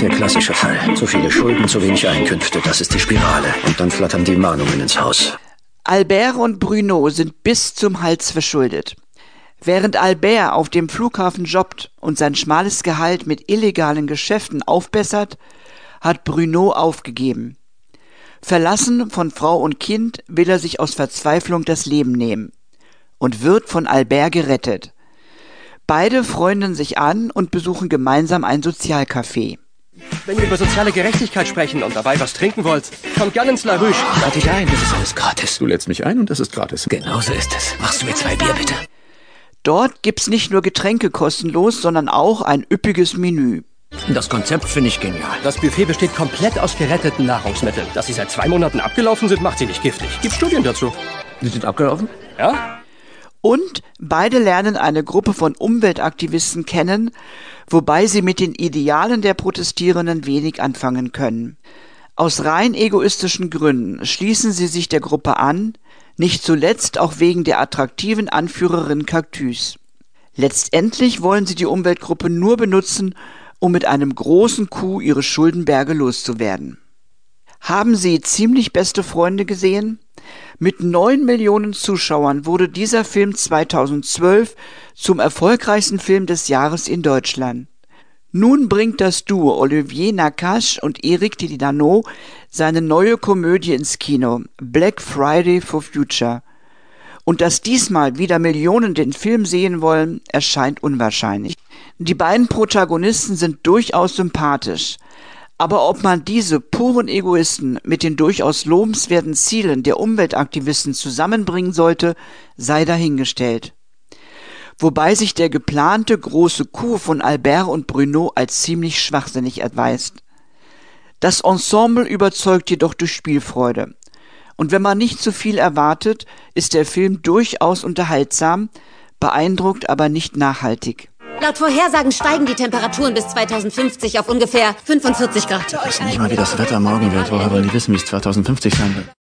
Der klassische Fall. Zu viele Schulden, zu wenig Einkünfte. Das ist die Spirale. Und dann flattern die Mahnungen ins Haus. Albert und Bruno sind bis zum Hals verschuldet. Während Albert auf dem Flughafen jobbt und sein schmales Gehalt mit illegalen Geschäften aufbessert, hat Bruno aufgegeben. Verlassen von Frau und Kind will er sich aus Verzweiflung das Leben nehmen und wird von Albert gerettet. Beide freunden sich an und besuchen gemeinsam ein Sozialcafé. Wenn ihr über soziale Gerechtigkeit sprechen und dabei was trinken wollt, kommt gern ins La Ruche. Lade dich ein, das ist alles gratis. Du lädst mich ein und das ist gratis. Genau so ist es. Machst du mir zwei Bier, bitte? Dort gibt's nicht nur Getränke kostenlos, sondern auch ein üppiges Menü. Das Konzept finde ich genial. Das Buffet besteht komplett aus geretteten Nahrungsmitteln. Dass sie seit zwei Monaten abgelaufen sind, macht sie nicht giftig. Gibt Studien dazu. Die sind abgelaufen? Ja? Und beide lernen eine Gruppe von Umweltaktivisten kennen, wobei sie mit den Idealen der Protestierenden wenig anfangen können. Aus rein egoistischen Gründen schließen sie sich der Gruppe an, nicht zuletzt auch wegen der attraktiven Anführerin Cactus. Letztendlich wollen sie die Umweltgruppe nur benutzen, um mit einem großen Coup ihre Schuldenberge loszuwerden. Haben Sie ziemlich beste Freunde gesehen? Mit neun Millionen Zuschauern wurde dieser Film 2012 zum erfolgreichsten Film des Jahres in Deutschland. Nun bringt das Duo Olivier Nakache und Eric Didano seine neue Komödie ins Kino, Black Friday for Future. Und dass diesmal wieder Millionen den Film sehen wollen, erscheint unwahrscheinlich. Die beiden Protagonisten sind durchaus sympathisch. Aber ob man diese puren Egoisten mit den durchaus lobenswerten Zielen der Umweltaktivisten zusammenbringen sollte, sei dahingestellt. Wobei sich der geplante große Coup von Albert und Bruno als ziemlich schwachsinnig erweist. Das Ensemble überzeugt jedoch durch Spielfreude. Und wenn man nicht zu viel erwartet, ist der Film durchaus unterhaltsam, beeindruckt aber nicht nachhaltig. Laut Vorhersagen steigen die Temperaturen bis 2050 auf ungefähr 45 Grad. Ich weiß nicht mal, wie das Wetter morgen wird. Woher wollen die wissen, wie es 2050 sein wird?